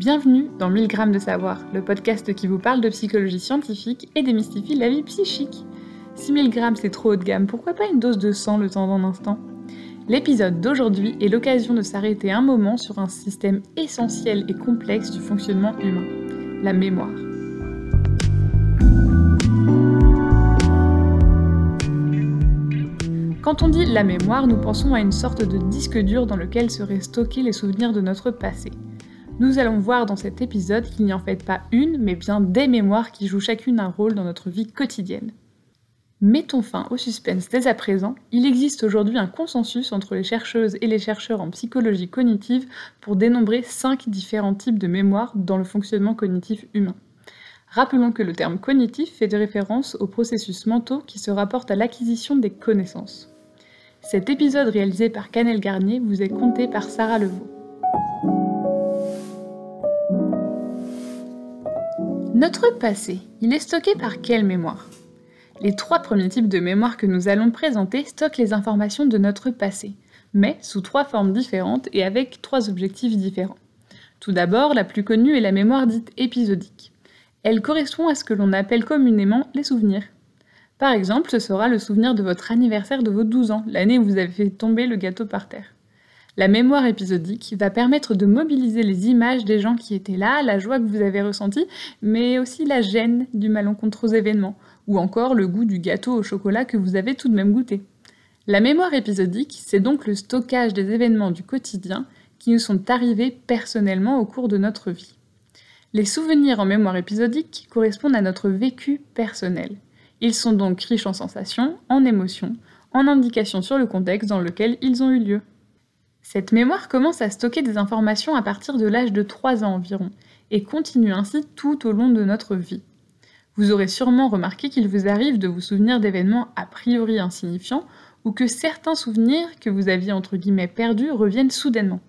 Bienvenue dans 1000 grammes de savoir, le podcast qui vous parle de psychologie scientifique et démystifie la vie psychique. 6000 grammes c'est trop haut de gamme, pourquoi pas une dose de sang le temps d'un instant? L'épisode d'aujourd'hui est l'occasion de s'arrêter un moment sur un système essentiel et complexe du fonctionnement humain, la mémoire. Quand on dit la mémoire, nous pensons à une sorte de disque dur dans lequel seraient stockés les souvenirs de notre passé. Nous allons voir dans cet épisode qu'il n'y en fait pas une, mais bien des mémoires qui jouent chacune un rôle dans notre vie quotidienne. Mettons fin au suspense dès à présent, il existe aujourd'hui un consensus entre les chercheuses et les chercheurs en psychologie cognitive pour dénombrer cinq différents types de mémoire dans le fonctionnement cognitif humain. Rappelons que le terme cognitif fait de référence aux processus mentaux qui se rapportent à l'acquisition des connaissances. Cet épisode réalisé par Canel Garnier vous est conté par Sarah Levaux. Notre passé, il est stocké par quelle mémoire? Les trois premiers types de mémoire que nous allons présenter stockent les informations de notre passé, mais sous trois formes différentes et avec trois objectifs différents. Tout d'abord, la plus connue est la mémoire dite épisodique. Elle correspond à ce que l'on appelle communément les souvenirs. Par exemple, ce sera le souvenir de votre anniversaire de vos 12 ans, l'année où vous avez fait tomber le gâteau par terre. La mémoire épisodique va permettre de mobiliser les images des gens qui étaient là, la joie que vous avez ressentie, mais aussi la gêne du malencontreux événement, ou encore le goût du gâteau au chocolat que vous avez tout de même goûté. La mémoire épisodique, c'est donc le stockage des événements du quotidien qui nous sont arrivés personnellement au cours de notre vie. Les souvenirs en mémoire épisodique correspondent à notre vécu personnel. Ils sont donc riches en sensations, en émotions, en indications sur le contexte dans lequel ils ont eu lieu. Cette mémoire commence à stocker des informations à partir de l'âge de 3 ans environ, et continue ainsi tout au long de notre vie. Vous aurez sûrement remarqué qu'il vous arrive de vous souvenir d'événements a priori insignifiants, ou que certains souvenirs que vous aviez entre guillemets perdus reviennent soudainement.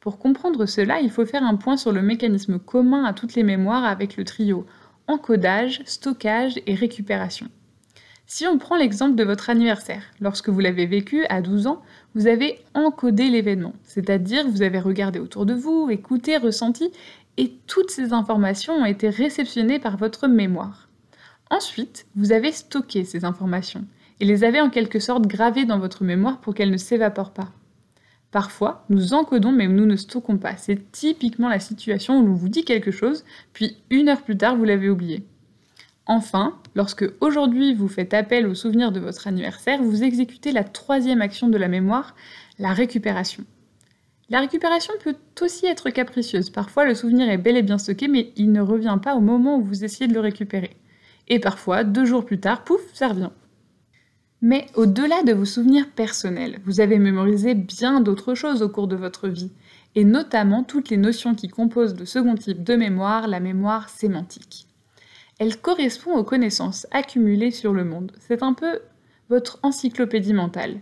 Pour comprendre cela, il faut faire un point sur le mécanisme commun à toutes les mémoires avec le trio encodage, stockage et récupération. Si on prend l'exemple de votre anniversaire, lorsque vous l'avez vécu à 12 ans, vous avez encodé l'événement, c'est-à-dire vous avez regardé autour de vous, écouté, ressenti, et toutes ces informations ont été réceptionnées par votre mémoire. Ensuite, vous avez stocké ces informations et les avez en quelque sorte gravées dans votre mémoire pour qu'elles ne s'évaporent pas. Parfois, nous encodons mais nous ne stockons pas. C'est typiquement la situation où l'on vous dit quelque chose, puis une heure plus tard, vous l'avez oublié. Enfin, lorsque aujourd'hui vous faites appel au souvenir de votre anniversaire, vous exécutez la troisième action de la mémoire, la récupération. La récupération peut aussi être capricieuse. Parfois, le souvenir est bel et bien stocké, mais il ne revient pas au moment où vous essayez de le récupérer. Et parfois, deux jours plus tard, pouf, ça revient. Mais au-delà de vos souvenirs personnels, vous avez mémorisé bien d'autres choses au cours de votre vie, et notamment toutes les notions qui composent le second type de mémoire, la mémoire sémantique. Elle correspond aux connaissances accumulées sur le monde. C'est un peu votre encyclopédie mentale.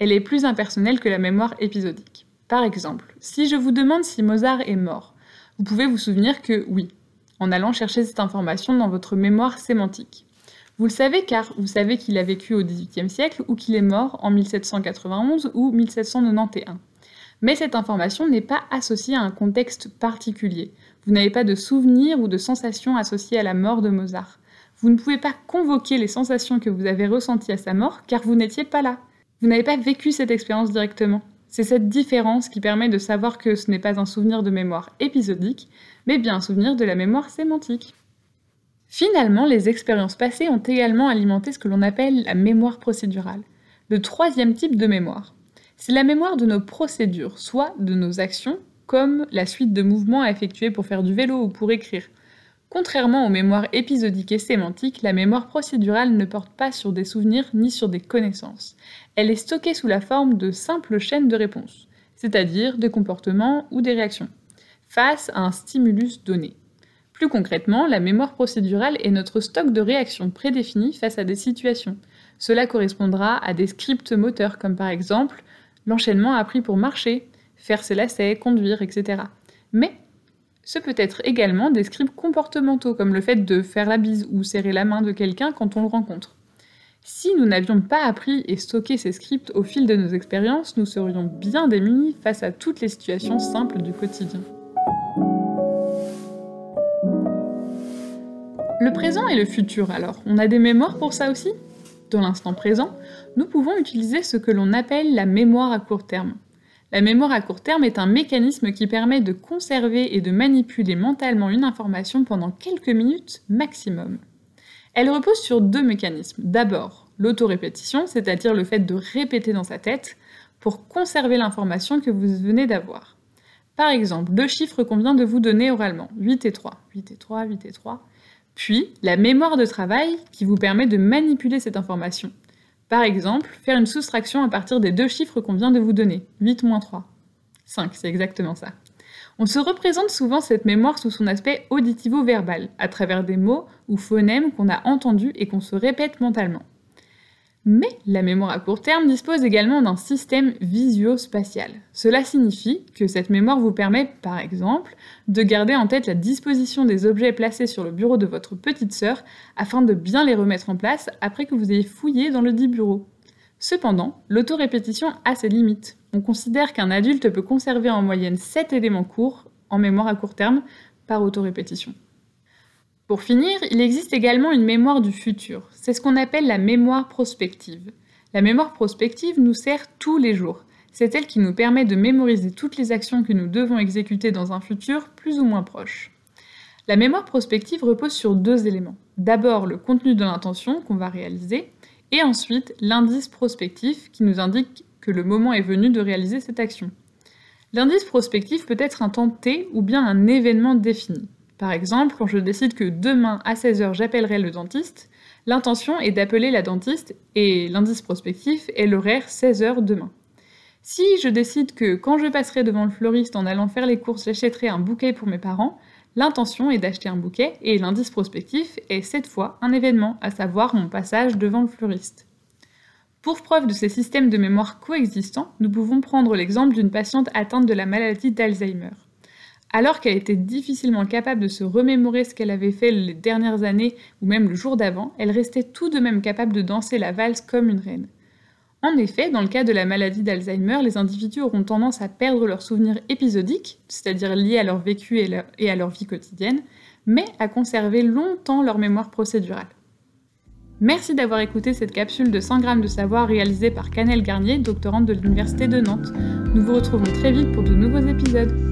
Elle est plus impersonnelle que la mémoire épisodique. Par exemple, si je vous demande si Mozart est mort, vous pouvez vous souvenir que oui, en allant chercher cette information dans votre mémoire sémantique. Vous le savez car vous savez qu'il a vécu au XVIIIe siècle ou qu'il est mort en 1791 ou 1791. Mais cette information n'est pas associée à un contexte particulier. Vous n'avez pas de souvenirs ou de sensations associées à la mort de Mozart. Vous ne pouvez pas convoquer les sensations que vous avez ressenties à sa mort car vous n'étiez pas là. Vous n'avez pas vécu cette expérience directement. C'est cette différence qui permet de savoir que ce n'est pas un souvenir de mémoire épisodique, mais bien un souvenir de la mémoire sémantique. Finalement, les expériences passées ont également alimenté ce que l'on appelle la mémoire procédurale, le troisième type de mémoire. C'est la mémoire de nos procédures, soit de nos actions, comme la suite de mouvements à effectuer pour faire du vélo ou pour écrire. Contrairement aux mémoires épisodiques et sémantiques, la mémoire procédurale ne porte pas sur des souvenirs ni sur des connaissances. Elle est stockée sous la forme de simples chaînes de réponses, c'est-à-dire des comportements ou des réactions, face à un stimulus donné. Plus concrètement, la mémoire procédurale est notre stock de réactions prédéfinies face à des situations. Cela correspondra à des scripts moteurs comme par exemple L'enchaînement a pris pour marcher, faire ses lacets, conduire, etc. Mais ce peut être également des scripts comportementaux, comme le fait de faire la bise ou serrer la main de quelqu'un quand on le rencontre. Si nous n'avions pas appris et stocké ces scripts au fil de nos expériences, nous serions bien démunis face à toutes les situations simples du quotidien. Le présent et le futur alors, on a des mémoires pour ça aussi? Dans l'instant présent, nous pouvons utiliser ce que l'on appelle la mémoire à court terme. La mémoire à court terme est un mécanisme qui permet de conserver et de manipuler mentalement une information pendant quelques minutes maximum. Elle repose sur deux mécanismes. D'abord, l'autorépétition, c'est-à-dire le fait de répéter dans sa tête pour conserver l'information que vous venez d'avoir. Par exemple, deux chiffres qu'on vient de vous donner oralement, 8 et 3, 8 et 3, 8 et 3. Puis, la mémoire de travail qui vous permet de manipuler cette information. Par exemple, faire une soustraction à partir des deux chiffres qu'on vient de vous donner, 8 moins 3. 5, c'est exactement ça. On se représente souvent cette mémoire sous son aspect auditivo-verbal, à travers des mots ou phonèmes qu'on a entendus et qu'on se répète mentalement. Mais la mémoire à court terme dispose également d'un système visio-spatial. Cela signifie que cette mémoire vous permet, par exemple, de garder en tête la disposition des objets placés sur le bureau de votre petite sœur afin de bien les remettre en place après que vous ayez fouillé dans le dit bureau. Cependant, l'autorépétition a ses limites. On considère qu'un adulte peut conserver en moyenne 7 éléments courts en mémoire à court terme par autorépétition. Pour finir, il existe également une mémoire du futur. C'est ce qu'on appelle la mémoire prospective. La mémoire prospective nous sert tous les jours. C'est elle qui nous permet de mémoriser toutes les actions que nous devons exécuter dans un futur plus ou moins proche. La mémoire prospective repose sur deux éléments. D'abord le contenu de l'intention qu'on va réaliser, et ensuite l'indice prospectif qui nous indique que le moment est venu de réaliser cette action. L'indice prospectif peut être un temps T ou bien un événement défini. Par exemple, quand je décide que demain à 16h j'appellerai le dentiste, l'intention est d'appeler la dentiste et l'indice prospectif est l'horaire 16h demain. Si je décide que quand je passerai devant le fleuriste en allant faire les courses, j'achèterai un bouquet pour mes parents, l'intention est d'acheter un bouquet et l'indice prospectif est cette fois un événement, à savoir mon passage devant le fleuriste. Pour preuve de ces systèmes de mémoire coexistants, nous pouvons prendre l'exemple d'une patiente atteinte de la maladie d'Alzheimer. Alors qu'elle était difficilement capable de se remémorer ce qu'elle avait fait les dernières années ou même le jour d'avant, elle restait tout de même capable de danser la valse comme une reine. En effet, dans le cas de la maladie d'Alzheimer, les individus auront tendance à perdre leurs souvenirs épisodiques, c'est-à-dire liés à leur vécu et à leur vie quotidienne, mais à conserver longtemps leur mémoire procédurale. Merci d'avoir écouté cette capsule de 100 grammes de savoir réalisée par Canel Garnier, doctorante de l'Université de Nantes. Nous vous retrouvons très vite pour de nouveaux épisodes.